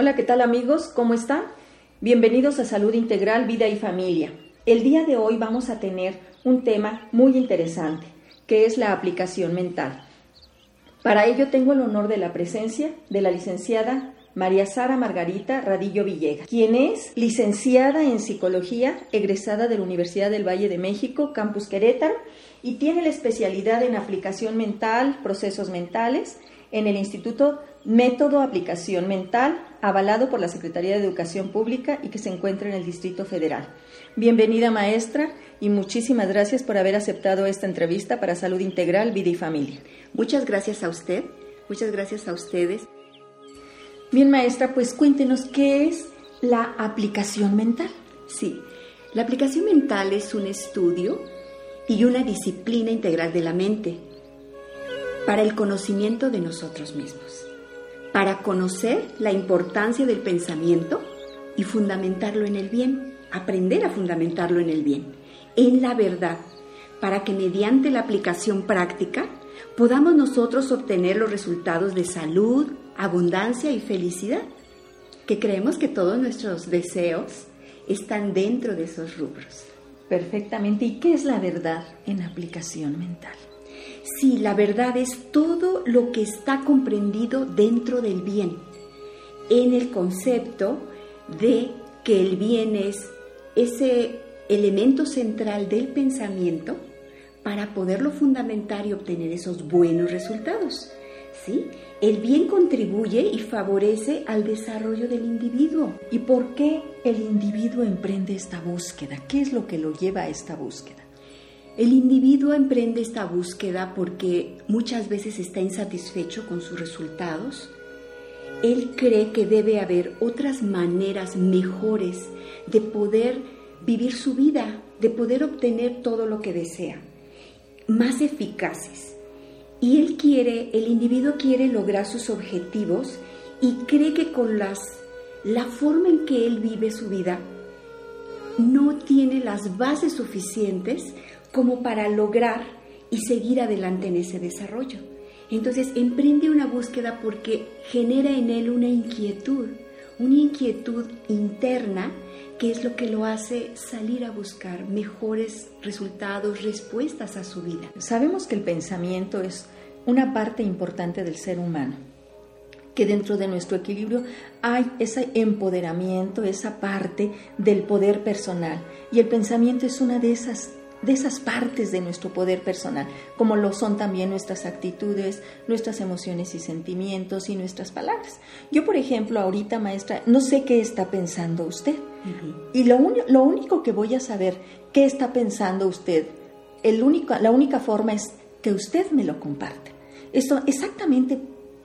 Hola, ¿qué tal amigos? ¿Cómo están? Bienvenidos a Salud Integral, Vida y Familia. El día de hoy vamos a tener un tema muy interesante, que es la aplicación mental. Para ello tengo el honor de la presencia de la licenciada María Sara Margarita Radillo Villegas, quien es licenciada en psicología, egresada de la Universidad del Valle de México, Campus Querétaro, y tiene la especialidad en aplicación mental, procesos mentales, en el Instituto Método Aplicación Mental, avalado por la Secretaría de Educación Pública y que se encuentra en el Distrito Federal. Bienvenida maestra y muchísimas gracias por haber aceptado esta entrevista para Salud Integral, Vida y Familia. Muchas gracias a usted, muchas gracias a ustedes. Bien maestra, pues cuéntenos qué es la aplicación mental. Sí, la aplicación mental es un estudio y una disciplina integral de la mente para el conocimiento de nosotros mismos, para conocer la importancia del pensamiento y fundamentarlo en el bien, aprender a fundamentarlo en el bien, en la verdad, para que mediante la aplicación práctica podamos nosotros obtener los resultados de salud, abundancia y felicidad, que creemos que todos nuestros deseos están dentro de esos rubros. Perfectamente. ¿Y qué es la verdad en aplicación mental? Sí, la verdad es todo lo que está comprendido dentro del bien, en el concepto de que el bien es ese elemento central del pensamiento para poderlo fundamentar y obtener esos buenos resultados. ¿Sí? El bien contribuye y favorece al desarrollo del individuo. ¿Y por qué el individuo emprende esta búsqueda? ¿Qué es lo que lo lleva a esta búsqueda? El individuo emprende esta búsqueda porque muchas veces está insatisfecho con sus resultados. Él cree que debe haber otras maneras mejores de poder vivir su vida, de poder obtener todo lo que desea, más eficaces. Y él quiere, el individuo quiere lograr sus objetivos y cree que con las, la forma en que él vive su vida no tiene las bases suficientes como para lograr y seguir adelante en ese desarrollo. Entonces emprende una búsqueda porque genera en él una inquietud, una inquietud interna que es lo que lo hace salir a buscar mejores resultados, respuestas a su vida. Sabemos que el pensamiento es una parte importante del ser humano, que dentro de nuestro equilibrio hay ese empoderamiento, esa parte del poder personal, y el pensamiento es una de esas de esas partes de nuestro poder personal, como lo son también nuestras actitudes, nuestras emociones y sentimientos y nuestras palabras. Yo, por ejemplo, ahorita, maestra, no sé qué está pensando usted. Y lo, lo, único que voy a saber qué está pensando usted, el único, la única forma es que usted me lo comparte. Esto exactamente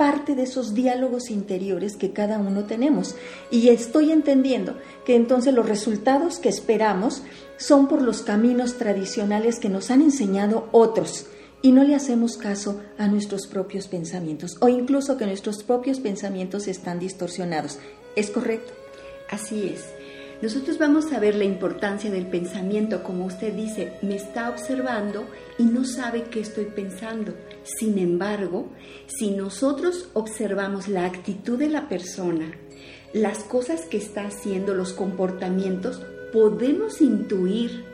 parte de esos diálogos interiores que cada uno tenemos. Y estoy entendiendo que entonces los resultados que esperamos son por los caminos tradicionales que nos han enseñado otros y no le hacemos caso a nuestros propios pensamientos o incluso que nuestros propios pensamientos están distorsionados. ¿Es correcto? Así es. Nosotros vamos a ver la importancia del pensamiento, como usted dice, me está observando y no sabe qué estoy pensando. Sin embargo, si nosotros observamos la actitud de la persona, las cosas que está haciendo, los comportamientos, podemos intuir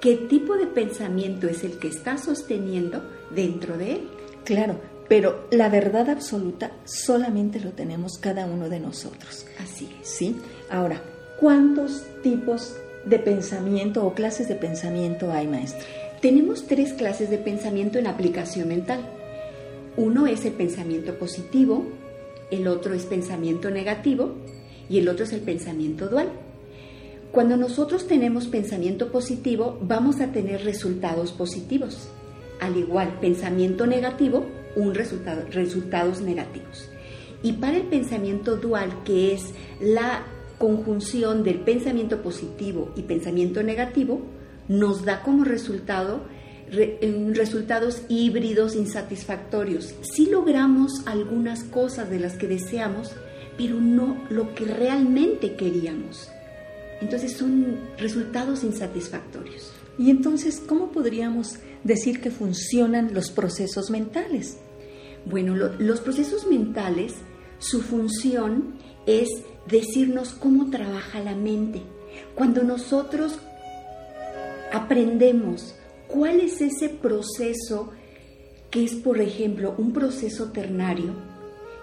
qué tipo de pensamiento es el que está sosteniendo dentro de él. Claro, pero la verdad absoluta solamente lo tenemos cada uno de nosotros. Así es. ¿Sí? Ahora, ¿cuántos tipos de pensamiento o clases de pensamiento hay, maestra? Tenemos tres clases de pensamiento en aplicación mental. Uno es el pensamiento positivo, el otro es pensamiento negativo y el otro es el pensamiento dual. Cuando nosotros tenemos pensamiento positivo, vamos a tener resultados positivos. Al igual, pensamiento negativo, un resultado, resultados negativos. Y para el pensamiento dual, que es la conjunción del pensamiento positivo y pensamiento negativo, nos da como resultado resultados híbridos insatisfactorios. Si logramos algunas cosas de las que deseamos, pero no lo que realmente queríamos. Entonces son resultados insatisfactorios. Y entonces, ¿cómo podríamos decir que funcionan los procesos mentales? Bueno, los procesos mentales su función es decirnos cómo trabaja la mente. Cuando nosotros aprendemos cuál es ese proceso que es, por ejemplo, un proceso ternario,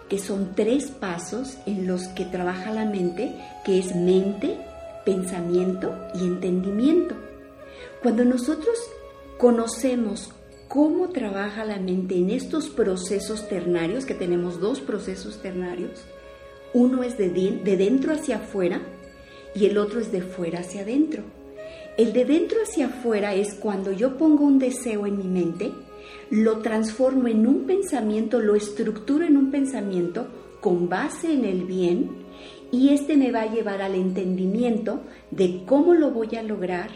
que son tres pasos en los que trabaja la mente, que es mente, pensamiento y entendimiento. Cuando nosotros conocemos cómo trabaja la mente en estos procesos ternarios, que tenemos dos procesos ternarios, uno es de, de dentro hacia afuera y el otro es de fuera hacia adentro. El de dentro hacia afuera es cuando yo pongo un deseo en mi mente, lo transformo en un pensamiento, lo estructuro en un pensamiento con base en el bien y este me va a llevar al entendimiento de cómo lo voy a lograr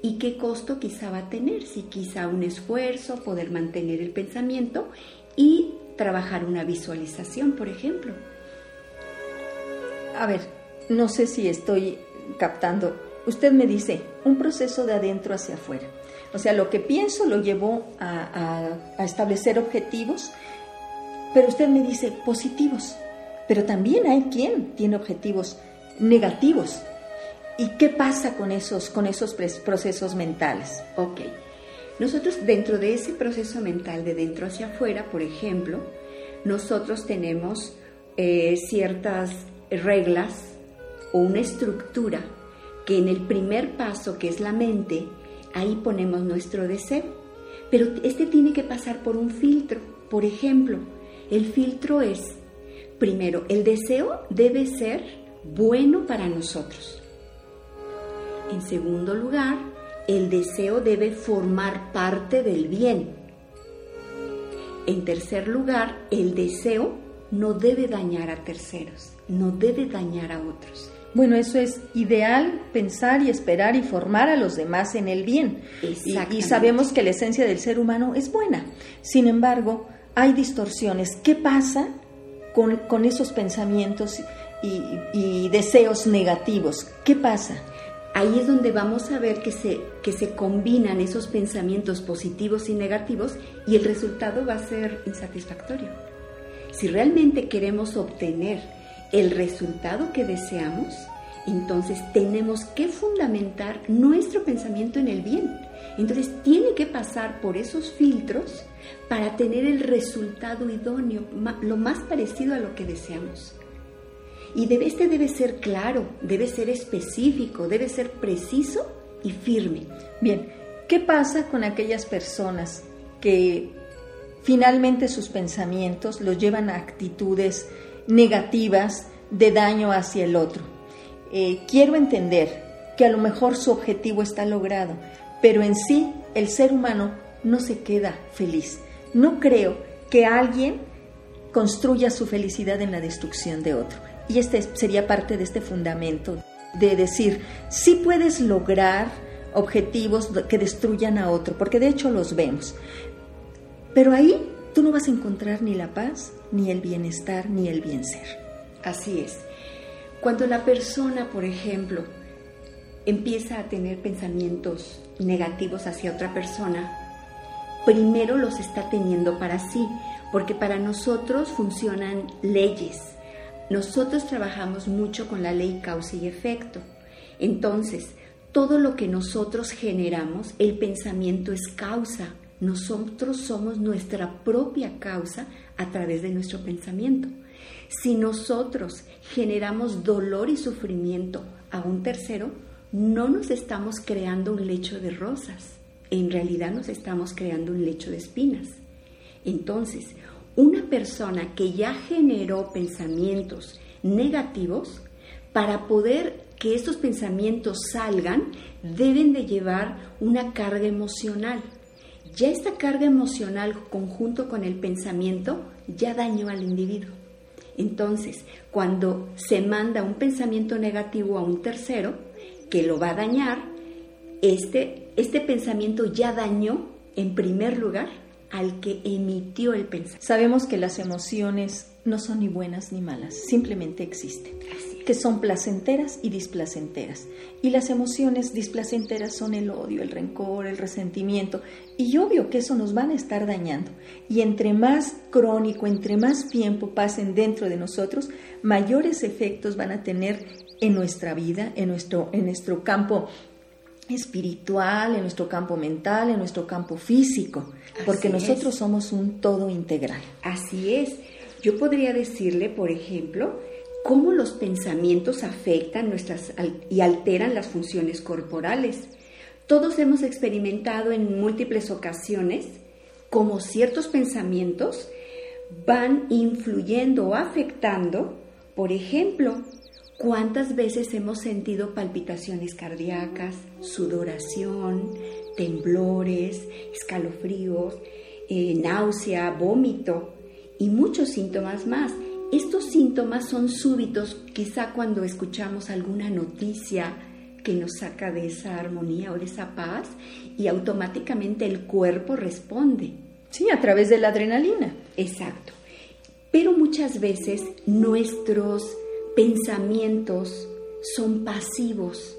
y qué costo quizá va a tener, si quizá un esfuerzo, poder mantener el pensamiento y trabajar una visualización, por ejemplo. A ver, no sé si estoy captando. Usted me dice, un proceso de adentro hacia afuera. O sea, lo que pienso lo llevo a, establecer objetivos, pero usted me dice positivos. Pero también hay quien tiene objetivos negativos. ¿Y qué pasa con esos, con esos procesos mentales? Ok. Nosotros dentro de ese proceso mental de dentro hacia afuera, por ejemplo, nosotros tenemos eh, ciertas reglas o una estructura que en el primer paso, que es la mente, ahí ponemos nuestro deseo. Pero este tiene que pasar por un filtro. Por ejemplo, el filtro es, primero, el deseo debe ser bueno para nosotros. En segundo lugar, el deseo debe formar parte del bien. En tercer lugar, el deseo no debe dañar a terceros no debe dañar a otros. Bueno, eso es ideal, pensar y esperar y formar a los demás en el bien. Y, sabemos que la esencia del ser humano es buena. Sin embargo, hay distorsiones. ¿Qué pasa con, esos pensamientos y, y, deseos negativos? ¿Qué pasa? Ahí es donde vamos a ver que se, que se combinan esos pensamientos positivos y negativos y el resultado va a ser insatisfactorio. Si realmente queremos obtener el resultado que deseamos, entonces tenemos que fundamentar nuestro pensamiento en el bien. Entonces tiene que pasar por esos filtros para tener el resultado idóneo, lo más parecido a lo que deseamos. Y debe, este debe ser claro, debe ser específico, debe ser preciso y firme. Bien, ¿qué pasa con aquellas personas que finalmente sus pensamientos los llevan a actitudes negativas de daño hacia el otro. Eh, quiero entender que a lo mejor su objetivo está logrado, pero en sí el ser humano no se queda feliz. No creo que alguien construya su felicidad en la destrucción de otro. Y este sería parte de este fundamento de decir, si puedes lograr objetivos que destruyan a otro, porque de hecho los vemos. Pero ahí tú no vas a encontrar ni la paz, ni el bienestar, ni el bien ser. Así es. Cuando la persona, por ejemplo, empieza a tener pensamientos negativos hacia otra persona, primero los está teniendo para sí, porque para nosotros funcionan leyes. Nosotros trabajamos mucho con la ley causa y efecto. Entonces, todo lo que nosotros generamos, el pensamiento es causa. Nosotros somos nuestra propia causa a través de nuestro pensamiento. Si nosotros generamos dolor y sufrimiento a un tercero, no nos estamos creando un lecho de rosas, en realidad nos estamos creando un lecho de espinas. Entonces, una persona que ya generó pensamientos negativos, para poder que estos pensamientos salgan, deben de llevar una carga emocional ya esta carga emocional conjunto con el pensamiento ya dañó al individuo. Entonces, cuando se manda un pensamiento negativo a un tercero que lo va a dañar, este, este pensamiento ya dañó en primer lugar al que emitió el pensamiento. Sabemos que las emociones no son ni buenas ni malas, simplemente existen, que son placenteras y displacenteras. Y las emociones displacenteras son el odio, el rencor, el resentimiento, y obvio que eso nos van a estar dañando. Y entre más crónico, entre más tiempo pasen dentro de nosotros, mayores efectos van a tener en nuestra vida, en nuestro, en nuestro campo espiritual, en nuestro campo mental, en nuestro campo físico, porque nosotros somos un todo integral. Así es. Yo podría decirle, por ejemplo, cómo los pensamientos afectan nuestras y alteran las funciones corporales. Todos hemos experimentado en múltiples ocasiones cómo ciertos pensamientos van influyendo o afectando, por ejemplo, ¿Cuántas veces hemos sentido palpitaciones cardíacas, sudoración, temblores, escalofríos, eh, náusea, vómito y muchos síntomas más? Estos síntomas son súbitos, quizá cuando escuchamos alguna noticia que nos saca de esa armonía o de esa paz y automáticamente el cuerpo responde. Sí, a través de la adrenalina. Exacto. Pero muchas veces nuestros pensamientos son pasivos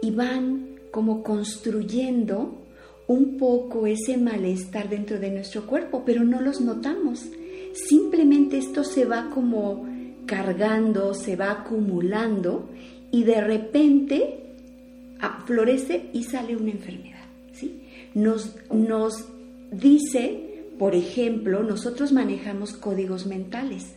y van como construyendo un poco ese malestar dentro de nuestro cuerpo, pero no los notamos. Simplemente esto se va como cargando, se va acumulando y de repente florece y sale una enfermedad. ¿sí? Nos, nos dice, por ejemplo, nosotros manejamos códigos mentales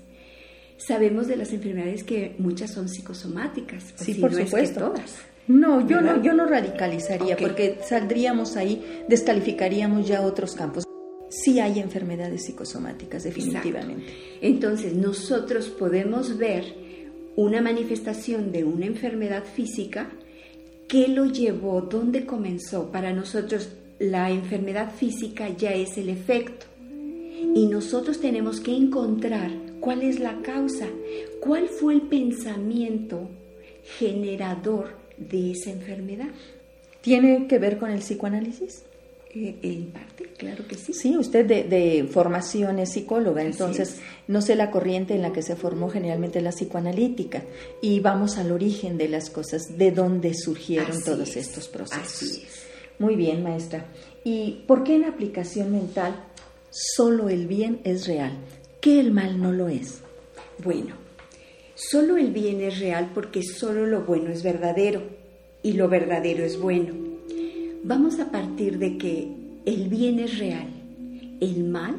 sabemos de las enfermedades que muchas son psicosomáticas. Sí, por supuesto. todas. No, yo no, yo no radicalizaría porque saldríamos ahí, descalificaríamos ya otros campos. Sí hay enfermedades psicosomáticas, definitivamente. Entonces, nosotros podemos ver una manifestación de una enfermedad física, ¿qué lo llevó? ¿Dónde comenzó? Para nosotros la enfermedad física ya es el efecto y nosotros tenemos que encontrar ¿Cuál es la causa? ¿Cuál fue el pensamiento generador de esa enfermedad? ¿Tiene que ver con el psicoanálisis? Eh, en parte, claro que sí. Sí, usted de, formación es psicóloga, entonces no sé la corriente en la que se formó generalmente la psicoanalítica y vamos al origen de las cosas, de dónde surgieron todos estos procesos. Muy bien, maestra. ¿Y por qué en aplicación mental solo el bien es real? que el mal no lo es? Bueno, solo el bien es real porque solo lo bueno es verdadero y lo verdadero es bueno. Vamos a partir de que el bien es real, el mal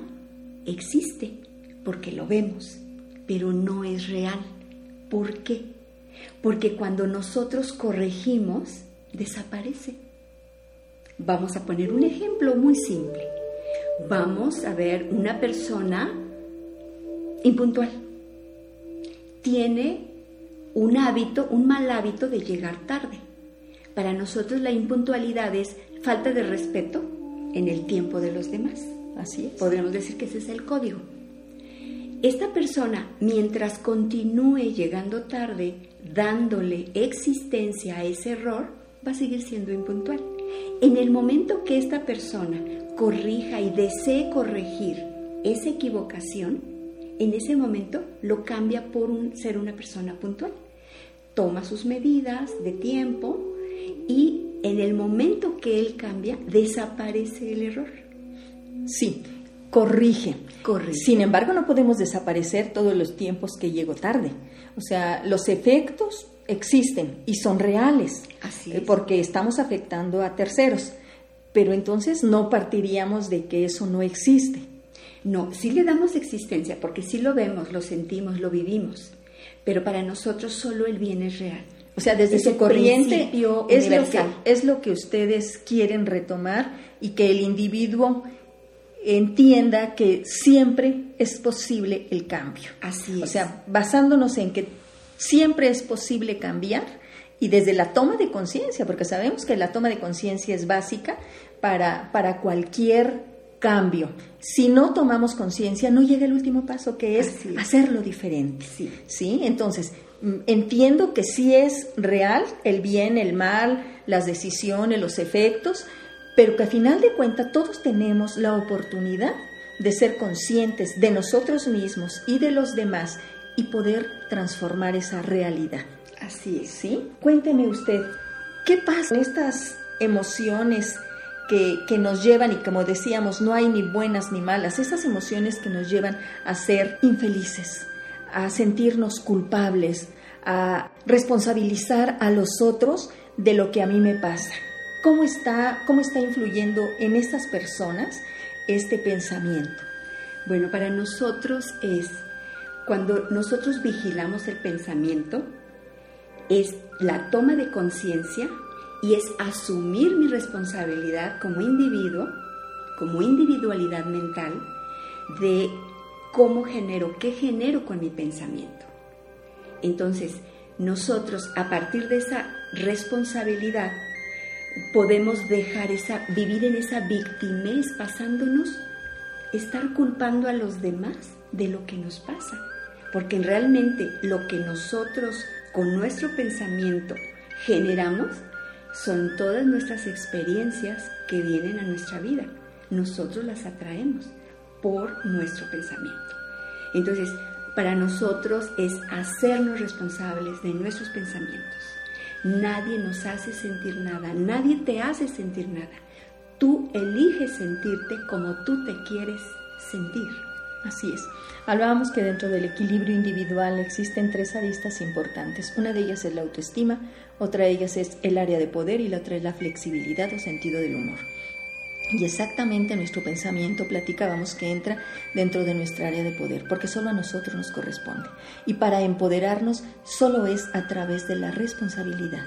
existe porque lo vemos, pero no es real. ¿Por qué? Porque cuando nosotros corregimos, desaparece. Vamos a poner un ejemplo muy simple. Vamos a ver una persona impuntual. Tiene un hábito, un mal hábito de llegar tarde. Para nosotros la impuntualidad es falta de respeto en el tiempo de los demás. Así es. Podríamos decir que ese es el código. Esta persona, mientras continúe llegando tarde, dándole existencia a ese error, va a seguir siendo impuntual. En el momento que esta persona corrija y desee corregir esa equivocación, en ese momento lo cambia por un, ser una persona puntual. Toma sus medidas de tiempo y en el momento que él cambia, desaparece el error. Sí, corrige. corrige. Sin embargo, no podemos desaparecer todos los tiempos que llego tarde. O sea, los efectos existen y son reales. Así eh, Porque estamos afectando a terceros. Pero entonces no partiríamos de que eso no existe. No, sí le damos existencia porque sí lo vemos, lo sentimos, lo vivimos, pero para nosotros solo el bien es real. O sea, desde su corriente es lo, que, es lo que ustedes quieren retomar y que el individuo entienda que siempre es posible el cambio. Así es. O sea, basándonos en que siempre es posible cambiar y desde la toma de conciencia, porque sabemos que la toma de conciencia es básica para, para cualquier cambio. Si no tomamos conciencia, no llega el último paso, que es, hacerlo diferente. Sí. Entonces, mm, entiendo que sí es real el bien, el mal, las decisiones, los efectos, pero que a final de cuentas todos tenemos la oportunidad de ser conscientes de nosotros mismos y de los demás y poder transformar esa realidad. Así es. ¿Sí? Cuénteme usted, ¿qué pasa en estas emociones que, que, nos llevan, y como decíamos, no hay ni buenas ni malas, esas emociones que nos llevan a ser infelices, a sentirnos culpables, a responsabilizar a los otros de lo que a mí me pasa? ¿Cómo está, cómo está influyendo en estas personas este pensamiento? Bueno, para nosotros es cuando nosotros vigilamos el pensamiento, es la toma de conciencia y es asumir mi responsabilidad como individuo, como individualidad mental, de cómo genero, qué genero con mi pensamiento. Entonces, nosotros a partir de esa responsabilidad podemos dejar esa vivir en esa victimez pasándonos estar culpando a los demás de lo que nos pasa, porque realmente lo que nosotros con nuestro pensamiento generamos son todas nuestras experiencias que vienen a nuestra vida. Nosotros las atraemos por nuestro pensamiento. Entonces, para nosotros es hacernos responsables de nuestros pensamientos. Nadie nos hace sentir nada, nadie te hace sentir nada. Tú eliges sentirte como tú te quieres sentir. Así es. Hablábamos que dentro del equilibrio individual existen tres aristas importantes. Una de ellas es la autoestima, otra de ellas es el área de poder y la otra es la flexibilidad o sentido del humor. Y exactamente nuestro pensamiento platicábamos que entra dentro de nuestra área de poder, porque solo a nosotros nos corresponde. Y para empoderarnos solo es a través de la responsabilidad.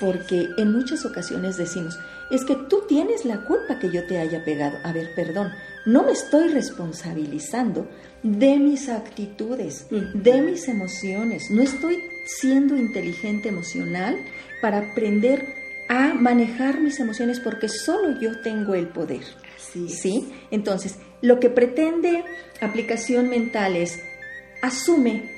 Porque en muchas ocasiones decimos, es que tú tienes la culpa que yo te haya pegado. A ver, perdón, no me estoy responsabilizando de mis actitudes, de mis emociones. No estoy siendo inteligente emocional para aprender a manejar mis emociones porque solo yo tengo el poder. ¿Sí? Entonces, lo que pretende aplicación mental es asume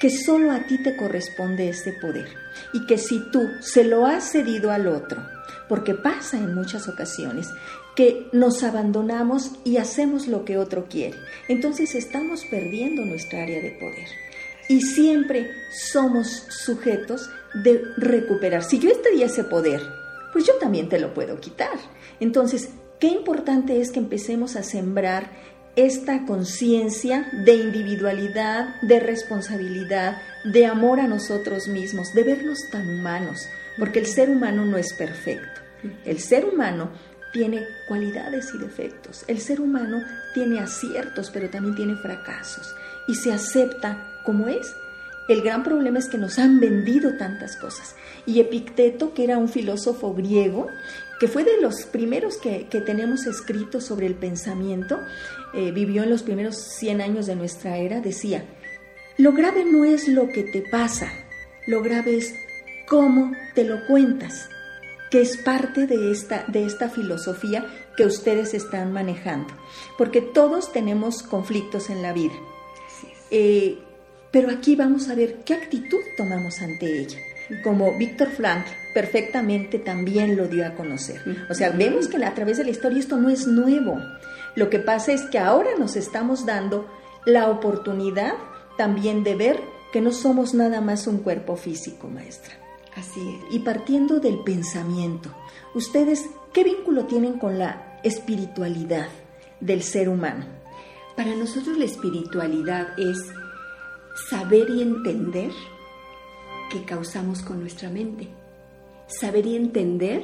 que solo a ti te corresponde ese poder y que si tú se lo has cedido al otro, porque pasa en muchas ocasiones que nos abandonamos y hacemos lo que otro quiere, entonces estamos perdiendo nuestra área de poder y siempre somos sujetos de recuperar. Si yo estaría ese poder, pues yo también te lo puedo quitar. Entonces, qué importante es que empecemos a sembrar esta conciencia de individualidad, de responsabilidad, de amor a nosotros mismos, de vernos tan humanos, porque el ser humano no es perfecto. El ser humano tiene cualidades y defectos. El ser humano tiene aciertos, pero también tiene fracasos y se acepta como es. El gran problema es que nos han vendido tantas cosas. Y Epicteto, que era un filósofo griego, que fue de los primeros que, tenemos escritos sobre el pensamiento, eh, vivió en los primeros 100 años de nuestra era, decía, lo grave no es lo que te pasa, lo grave es cómo te lo cuentas, que es parte de esta, de esta filosofía que ustedes están manejando, porque todos tenemos conflictos en la vida. Eh, pero aquí vamos a ver qué actitud tomamos ante ella. Como Víctor Frank perfectamente también lo dio a conocer. O sea, vemos que a través de la historia esto no es nuevo. Lo que pasa es que ahora nos estamos dando la oportunidad también de ver que no somos nada más un cuerpo físico, maestra. Así es. Y partiendo del pensamiento, ¿ustedes qué vínculo tienen con la espiritualidad del ser humano? Para nosotros la espiritualidad es saber y entender que causamos con nuestra mente. Saber y entender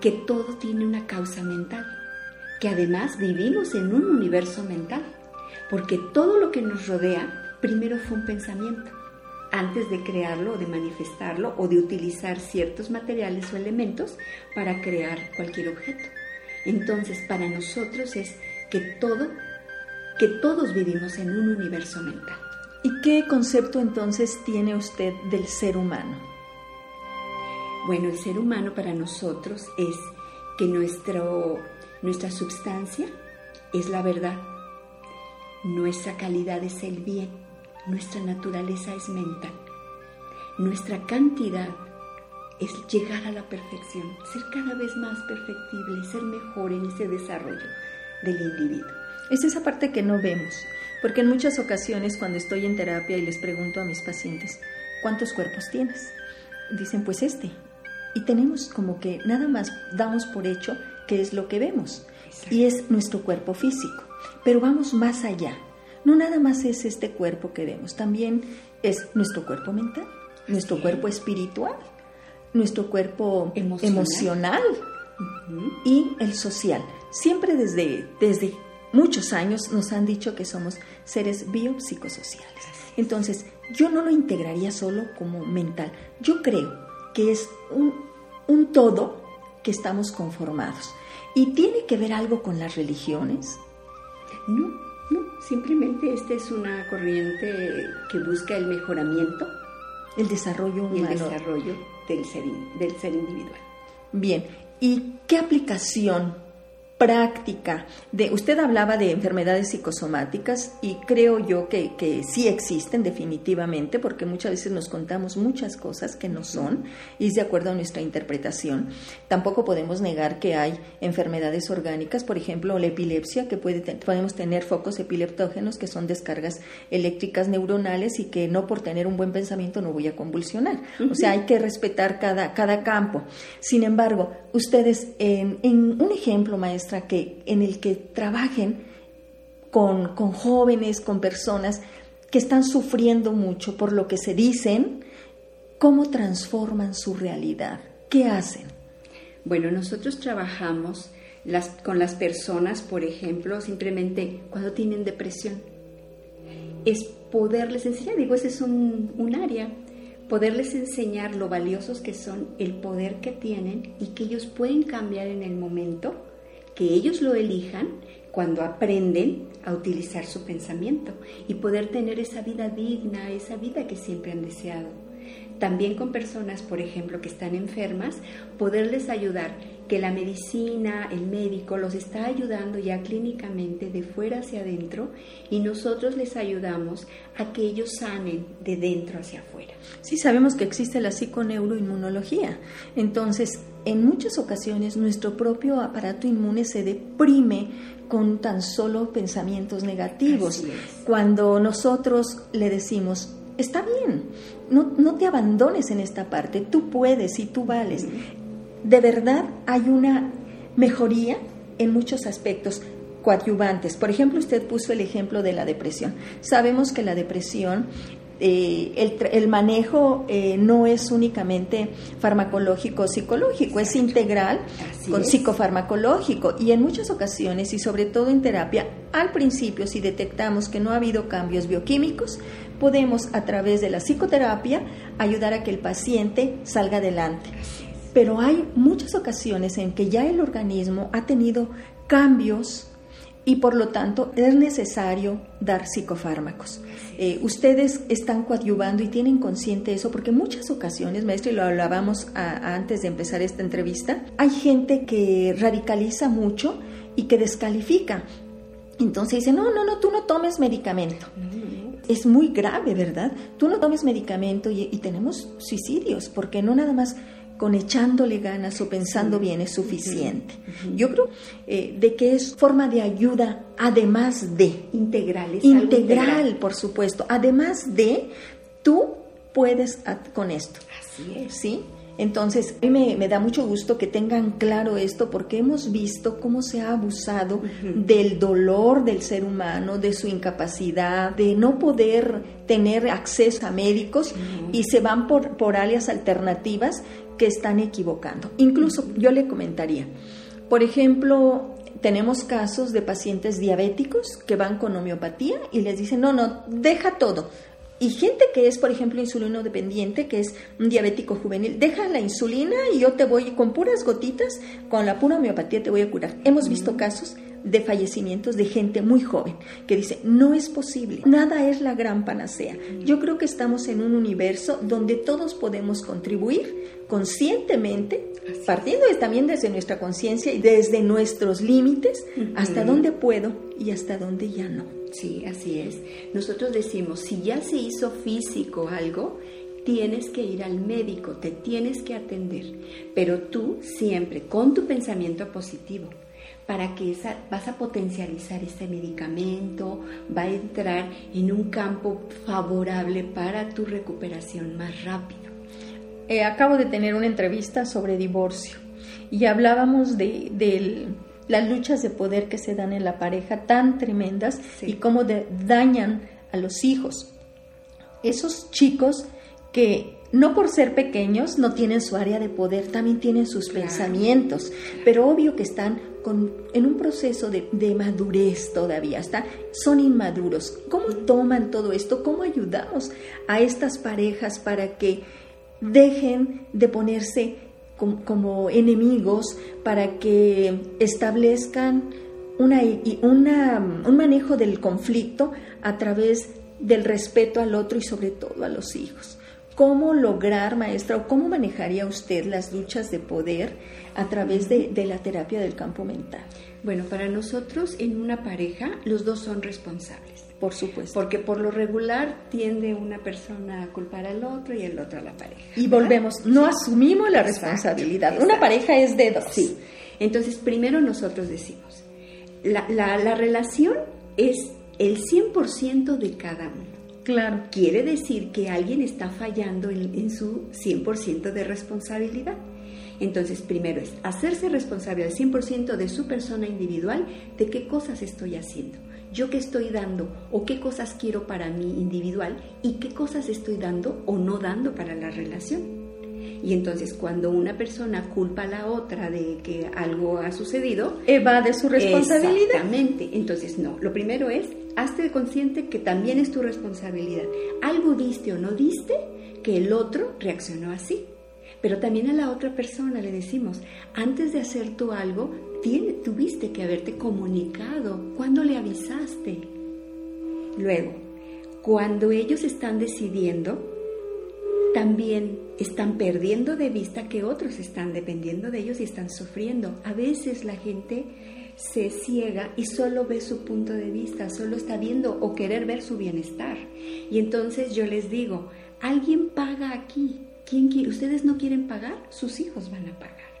que todo tiene una causa mental, que además vivimos en un universo mental, porque todo lo que nos rodea primero fue un pensamiento, antes de crearlo o de manifestarlo o de utilizar ciertos materiales o elementos para crear cualquier objeto. Entonces, para nosotros es que todo, que todos vivimos en un universo mental. ¿Y qué concepto entonces tiene usted del ser humano? Bueno, el ser humano para nosotros es que nuestro, nuestra sustancia es la verdad, nuestra calidad es el bien, nuestra naturaleza es mental, nuestra cantidad es llegar a la perfección, ser cada vez más perfectible, ser mejor en ese desarrollo del individuo. Es esa parte que no vemos, porque en muchas ocasiones cuando estoy en terapia y les pregunto a mis pacientes, ¿cuántos cuerpos tienes? Dicen, pues este. Y tenemos como que nada más damos por hecho que es lo que vemos. Y es nuestro cuerpo físico. Pero vamos más allá. No nada más es este cuerpo que vemos, también es nuestro cuerpo mental, nuestro cuerpo espiritual, nuestro cuerpo emocional, y el social. Siempre desde, desde muchos años nos han dicho que somos seres biopsicosociales. Entonces, yo no lo integraría solo como mental. Yo creo que es un, un todo que estamos conformados. ¿Y tiene que ver algo con las religiones? No, no, simplemente esta es una corriente que busca el mejoramiento. El desarrollo humano. Y el desarrollo del ser, del ser individual. Bien, ¿y qué aplicación práctica. De usted hablaba de enfermedades psicosomáticas y creo yo que, que, sí existen definitivamente porque muchas veces nos contamos muchas cosas que no son y es de acuerdo a nuestra interpretación. Tampoco podemos negar que hay enfermedades orgánicas por ejemplo la epilepsia que puede podemos tener focos epileptógenos que son descargas eléctricas neuronales y que no por tener un buen pensamiento no voy a convulsionar. O sea hay que respetar cada, cada campo. Sin embargo ustedes en, en un ejemplo maestro que, en el que trabajen con, con jóvenes, con personas que están sufriendo mucho por lo que se dicen, ¿cómo transforman su realidad? ¿Qué hacen? Bueno, nosotros trabajamos las, con las personas, por ejemplo, simplemente cuando tienen depresión. Es poderles enseñar, digo, ese es un, un área, poderles enseñar lo valiosos que son, el poder que tienen y que ellos pueden cambiar en el momento que ellos lo elijan cuando aprenden a utilizar su pensamiento y poder tener esa vida digna, esa vida que siempre han deseado. También con personas, por ejemplo, que están enfermas, poderles ayudar, que la medicina, el médico los está ayudando ya clínicamente de fuera hacia adentro y nosotros les ayudamos a que ellos sanen de dentro hacia afuera. Sí, sabemos que existe la psiconeuroinmunología. Entonces, en muchas ocasiones nuestro propio aparato inmune se deprime con tan solo pensamientos negativos. Cuando nosotros le decimos, está bien, no, no, te abandones en esta parte, tú puedes y tú vales. De verdad hay una mejoría en muchos aspectos coadyuvantes. Por ejemplo, usted puso el ejemplo de la depresión. Sabemos que la depresión eh, el, manejo eh, no es únicamente farmacológico o psicológico, es integral con psicofarmacológico y en muchas ocasiones y sobre todo en terapia, al principio si detectamos que no ha habido cambios bioquímicos, podemos a través de la psicoterapia ayudar a que el paciente salga adelante. Pero hay muchas ocasiones en que ya el organismo ha tenido cambios y por lo tanto es necesario dar psicofármacos. Eh, ustedes están coadyuvando y tienen consciente eso porque muchas ocasiones, maestro, y lo hablábamos antes de empezar esta entrevista, hay gente que radicaliza mucho y que descalifica. Entonces dice, no, no, no, tú no tomes medicamento. Es muy grave, ¿verdad? Tú no tomes medicamento y, y tenemos suicidios, porque no nada más con echándole ganas o pensando bien es suficiente. Yo creo eh, de que es forma de ayuda además de. Integral. integral, por supuesto. Además de, tú puedes con esto. Así es. ¿Sí? Entonces, a mí me, da mucho gusto que tengan claro esto porque hemos visto cómo se ha abusado del dolor del ser humano, de su incapacidad, de no poder tener acceso a médicos y se van por, por áreas alternativas que están equivocando. Incluso yo le comentaría, por ejemplo, tenemos casos de pacientes diabéticos que van con homeopatía y les dicen, no, no, deja todo. Y gente que es, por ejemplo, insulino dependiente, que es un diabético juvenil, deja la insulina y yo te voy con puras gotitas, con la pura homeopatía te voy a curar. Hemos visto casos de fallecimientos de gente muy joven que dice, no es posible, nada es la gran panacea. Yo creo que estamos en un universo donde todos podemos contribuir conscientemente, partiendo también desde nuestra conciencia y desde nuestros límites, hasta dónde puedo y hasta dónde ya no. Sí, así es. Nosotros decimos, si ya se hizo físico algo, tienes que ir al médico, te tienes que atender, pero tú siempre con tu pensamiento positivo, para que esa, vas a potencializar este medicamento, va a entrar en un campo favorable para tu recuperación más rápido. Eh, acabo de tener una entrevista sobre divorcio y hablábamos de, las luchas de poder que se dan en la pareja tan tremendas y cómo dañan a los hijos. Esos chicos que no por ser pequeños no tienen su área de poder, también tienen sus pensamientos, pero obvio que están en un proceso de, madurez todavía, están, son inmaduros. ¿Cómo toman todo esto? ¿Cómo ayudamos a estas parejas para que dejen de ponerse como, enemigos, para que establezcan una, un manejo del conflicto a través del respeto al otro y sobre todo a los hijos? ¿Cómo lograr, maestra, o cómo manejaría usted las luchas de poder a través de, la terapia del campo mental? Bueno, para nosotros en una pareja los dos son responsables. Por supuesto. Porque por lo regular tiende una persona a culpar al otro y el otro a la pareja. Y volvemos, no asumimos la responsabilidad. Una pareja es de dos. Sí. Entonces, primero nosotros decimos, la, la relación es el 100% de cada uno. Claro. Quiere decir que alguien está fallando en, su 100% de responsabilidad. Entonces, primero es hacerse responsable al 100% de su persona individual, de qué cosas estoy haciendo, yo qué estoy dando o qué cosas quiero para mí individual y qué cosas estoy dando o no dando para la relación. Y entonces cuando una persona culpa a la otra de que algo ha sucedido, evade su responsabilidad. Exactamente. Entonces no, lo primero es hazte consciente que también es tu responsabilidad. Algo diste o no diste que el otro reaccionó así. Pero también a la otra persona le decimos, antes de hacer tú algo, tuviste que haberte comunicado. ¿Cuándo le avisaste? Luego, cuando ellos están decidiendo, también están perdiendo de vista que otros están dependiendo de ellos y están sufriendo. A veces la gente se ciega y solo ve su punto de vista, solo está viendo o querer ver su bienestar. Y entonces yo les digo, alguien paga aquí. ¿Quién quiere? ¿Ustedes no quieren pagar? Sus hijos van a pagar.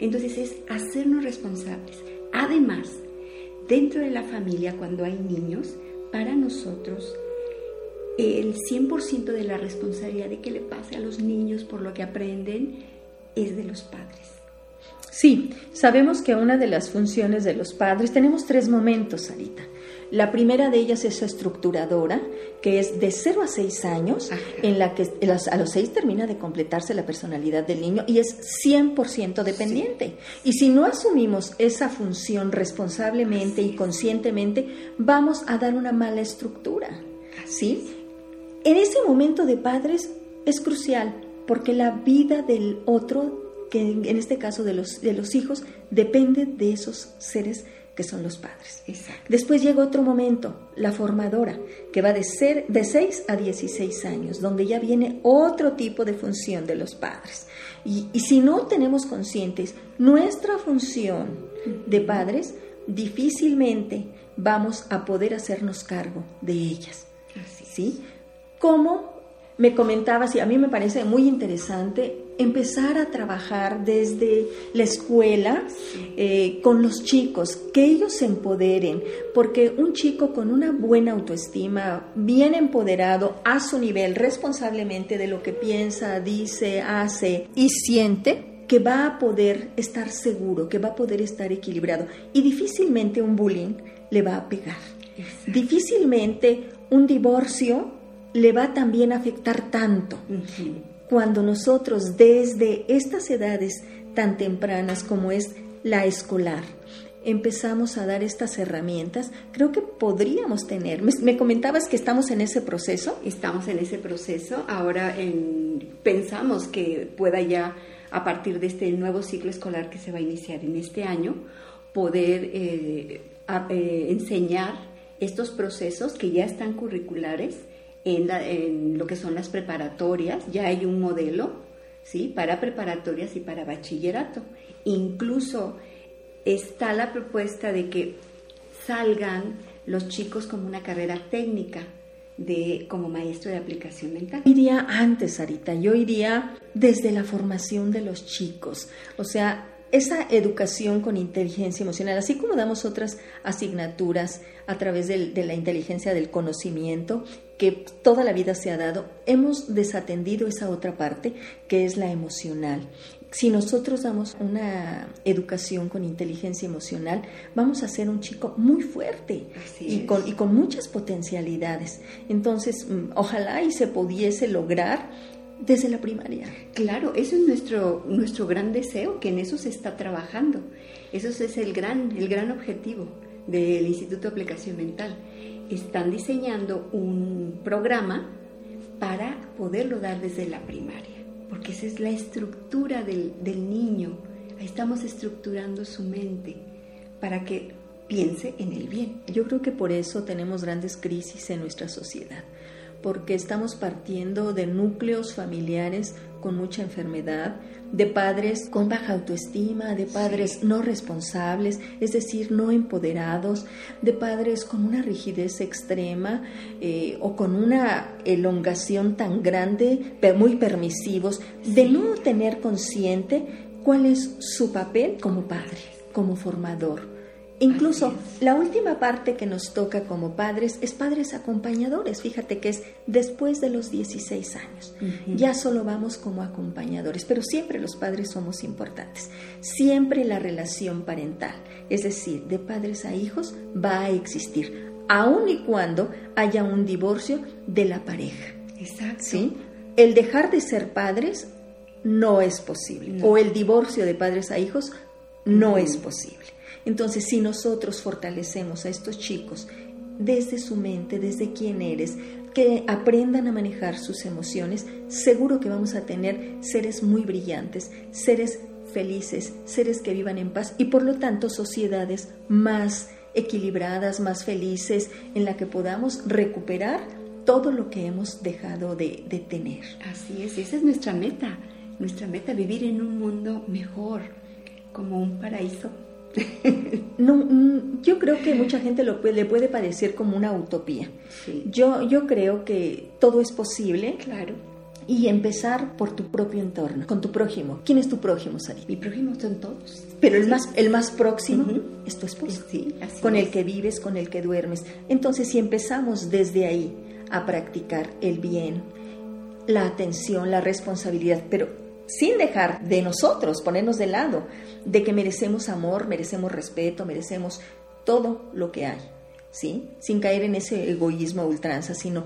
Entonces es hacernos responsables. Además, dentro de la familia, cuando hay niños, para nosotros el 100% de la responsabilidad de que le pase a los niños por lo que aprenden es de los padres. Sí, sabemos que una de las funciones de los padres, tenemos tres momentos, Sarita. La primera de ellas es estructuradora, que es de 0 a 6 años, en la que a los 6 termina de completarse la personalidad del niño y es 100% dependiente. Y si no asumimos esa función responsablemente y conscientemente, vamos a dar una mala estructura. ¿Sí? En ese momento de padres es crucial porque la vida del otro, que en este caso de los, de los hijos, depende de esos seres que son los padres. Después llega otro momento, la formadora, que va de, ser, de 6 a 16 años, donde ya viene otro tipo de función de los padres. Y, y si no tenemos conscientes nuestra función de padres, difícilmente vamos a poder hacernos cargo de ellas. ¿sí? cómo me comentabas, y a mí me parece muy interesante, empezar a trabajar desde la escuela eh, con los chicos, que ellos se empoderen, porque un chico con una buena autoestima, bien empoderado a su nivel, responsablemente de lo que piensa, dice, hace y siente, que va a poder estar seguro, que va a poder estar equilibrado. Y difícilmente un bullying le va a pegar. Difícilmente un divorcio le va también a afectar tanto. Cuando nosotros desde estas edades tan tempranas como es la escolar, empezamos a dar estas herramientas, creo que podríamos tener. Me, comentabas que estamos en ese proceso. Estamos en ese proceso. Ahora pensamos que pueda ya, a partir de este nuevo ciclo escolar que se va a iniciar en este año, poder eh, eh, enseñar estos procesos que ya están curriculares en, lo que son las preparatorias, ya hay un modelo, ¿sí? Para preparatorias y para bachillerato. Incluso está la propuesta de que salgan los chicos como una carrera técnica de como maestro de aplicación mental. Iría antes, Sarita, yo iría desde la formación de los chicos, o sea, esa educación con inteligencia emocional, así como damos otras asignaturas a través de la inteligencia del conocimiento que toda la vida se ha dado, hemos desatendido esa otra parte que es la emocional. Si nosotros damos una educación con inteligencia emocional, vamos a ser un chico muy fuerte y con, y con muchas potencialidades. Entonces, mm, ojalá y se pudiese lograr desde la primaria. Claro, eso es nuestro, nuestro gran deseo, que en eso se está trabajando. Eso es el gran, el gran objetivo del Instituto de Aplicación Mental. Están diseñando un programa para poderlo dar desde la primaria, porque esa es la estructura del, del niño. Ahí estamos estructurando su mente para que piense en el bien. Yo creo que por eso tenemos grandes crisis en nuestra sociedad porque estamos partiendo de núcleos familiares con mucha enfermedad, de padres con baja autoestima, de padres no responsables, es decir, no empoderados, de padres con una rigidez extrema eh, o con una elongación tan grande, muy permisivos, de no tener consciente cuál es su papel como padre, como formador Incluso la última parte que nos toca como padres es padres acompañadores. Fíjate que es después de los 16 años. Ya solo vamos como acompañadores, pero siempre los padres somos importantes. Siempre la relación parental, es decir, de padres a hijos, va a existir, aun y cuando haya un divorcio de la pareja. Exacto. ¿Sí? El dejar de ser padres no es posible. O el divorcio de padres a hijos no es posible. Entonces, si nosotros fortalecemos a estos chicos desde su mente, desde quién eres, que aprendan a manejar sus emociones, seguro que vamos a tener seres muy brillantes, seres felices, seres que vivan en paz y por lo tanto sociedades más equilibradas, más felices, en la que podamos recuperar todo lo que hemos dejado de, de tener. Así es, esa es nuestra meta, nuestra meta, vivir en un mundo mejor, como un paraíso no, mm, yo creo que mucha gente lo le puede parecer como una utopía. Yo, yo creo que todo es posible. Claro. Y empezar por tu propio entorno, con tu prójimo. ¿Quién es tu prójimo, Sari? Mi prójimo son todos. Pero el más, el más próximo es tu esposo. Sí, con el que vives, con el que duermes. Entonces, si empezamos desde ahí a practicar el bien, la atención, la responsabilidad, pero sin dejar de nosotros, ponernos de lado, de que merecemos amor, merecemos respeto, merecemos todo lo que hay, ¿sí? Sin caer en ese egoísmo ultranza, sino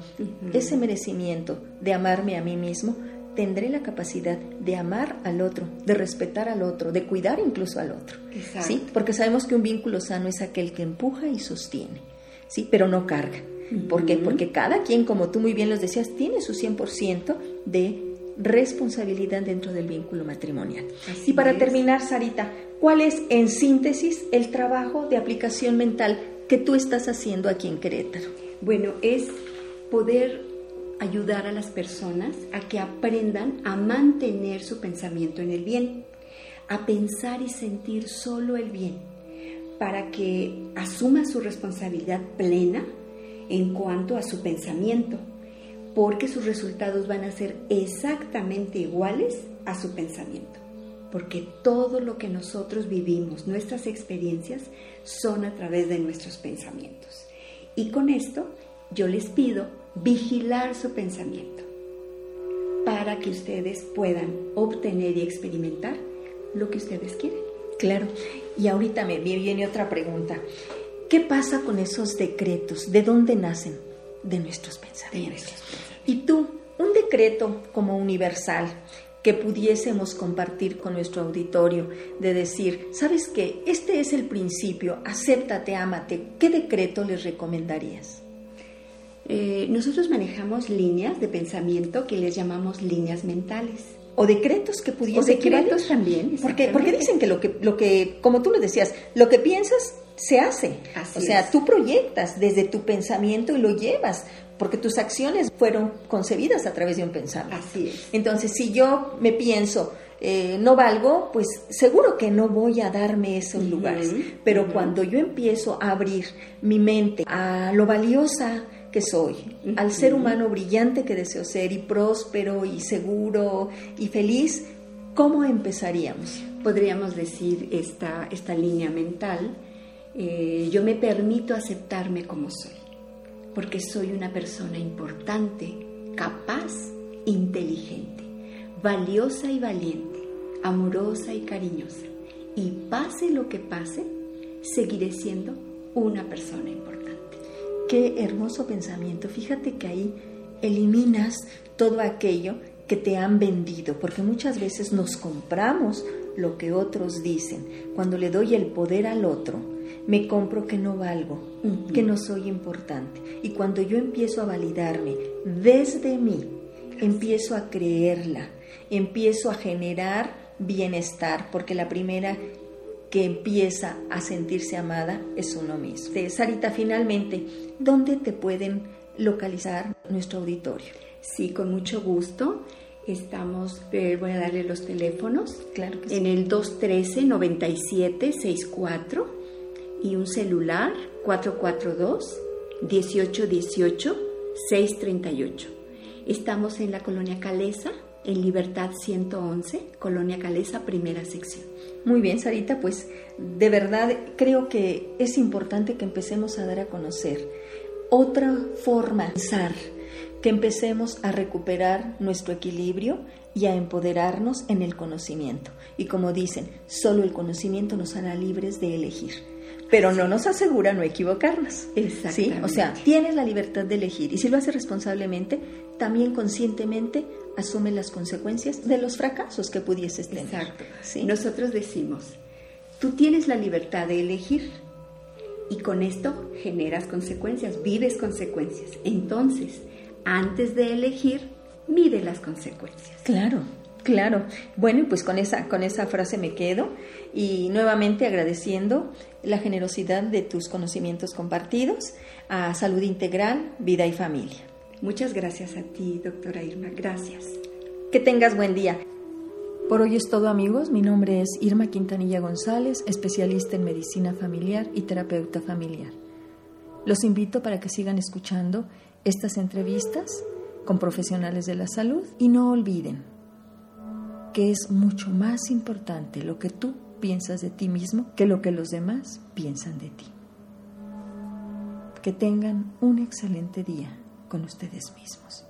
ese merecimiento de amarme a mí mismo, tendré la capacidad de amar al otro, de respetar al otro, de cuidar incluso al otro, ¿sí? Porque sabemos que un vínculo sano es aquel que empuja y sostiene, ¿sí? Pero no carga. ¿Por qué? Porque cada quien, como tú muy bien los decías, tiene su 100% de responsabilidad dentro del vínculo matrimonial. y para terminar, Sarita, ¿cuál es en síntesis el trabajo de aplicación mental que tú estás haciendo aquí en Querétaro? Bueno, es poder ayudar a las personas a que aprendan a mantener su pensamiento en el bien, a pensar y sentir solo el bien, para que asuma su responsabilidad plena en cuanto a su pensamiento porque sus resultados van a ser exactamente iguales a su pensamiento. Porque todo lo que nosotros vivimos, nuestras experiencias, son a través de nuestros pensamientos. Y con esto yo les pido vigilar su pensamiento para que ustedes puedan obtener y experimentar lo que ustedes quieren. Claro. Y ahorita me viene otra pregunta. ¿Qué pasa con esos decretos? ¿De dónde nacen? De nuestros pensamientos. Y tú, un decreto como universal que pudiésemos compartir con nuestro auditorio, de decir, ¿sabes qué? Este es el principio, acéptate, ámate. ¿Qué decreto les recomendarías? Eh, nosotros manejamos líneas de pensamiento que les llamamos líneas mentales. O decretos que pudiesen. O decretos también. Porque, porque dicen que lo, que lo que, como tú lo decías, lo que piensas se hace. o sea, tú proyectas desde tu pensamiento y lo llevas porque tus acciones fueron concebidas a través de un pensamiento. Así es. Entonces, si yo me pienso, eh, no valgo, pues seguro que no voy a darme esos lugares. Pero cuando yo empiezo a abrir mi mente a lo valiosa que soy, al ser humano brillante que deseo ser y próspero y seguro y feliz, ¿cómo empezaríamos? Podríamos decir esta, esta línea mental, eh, yo me permito aceptarme como soy, porque soy una persona importante, capaz, inteligente, valiosa y valiente, amorosa y cariñosa. Y pase lo que pase, seguiré siendo una persona importante. Qué hermoso pensamiento. Fíjate que ahí eliminas todo aquello que te han vendido, porque muchas veces nos compramos lo que otros dicen. Cuando le doy el poder al otro, me compro que no valgo, que no soy importante. Y cuando yo empiezo a validarme desde mí, empiezo a creerla, empiezo a generar bienestar, porque la primera que empieza a sentirse amada es uno mismo. Sarita, finalmente, ¿dónde te pueden localizar nuestro auditorio? Sí, con mucho gusto. Estamos, eh, voy a darle los teléfonos. Claro que En el 213-9764 y un celular 442-1818-638. Estamos en la colonia Calesa, en Libertad 111, Colonia Calesa, primera sección. Muy bien, Sarita, pues de verdad creo que es importante que empecemos a dar a conocer otra forma de pensar, que empecemos a recuperar nuestro equilibrio y a empoderarnos en el conocimiento. Y como dicen, solo el conocimiento nos hará libres de elegir, pero no nos asegura no equivocarnos. ¿sí? O sea, tienes la libertad de elegir y si lo haces responsablemente, también conscientemente asume las consecuencias de los fracasos que pudieses tener. Exacto. Nosotros decimos, tú tienes la libertad de elegir y con esto generas consecuencias, vives consecuencias. Entonces, antes de elegir, mide las consecuencias. Claro, claro. Bueno, pues con esa, con esa frase me quedo y nuevamente agradeciendo la generosidad de tus conocimientos compartidos a Salud Integral, Vida y Familia. Muchas gracias a ti, doctora Irma. Gracias. Que tengas buen día. Por hoy es todo amigos, mi nombre es Irma Quintanilla González, especialista en medicina familiar y terapeuta familiar. Los invito para que sigan escuchando estas entrevistas con profesionales de la salud y no olviden que es mucho más importante lo que tú piensas de ti mismo que lo que los demás piensan de ti. Que tengan un excelente día con ustedes mismos.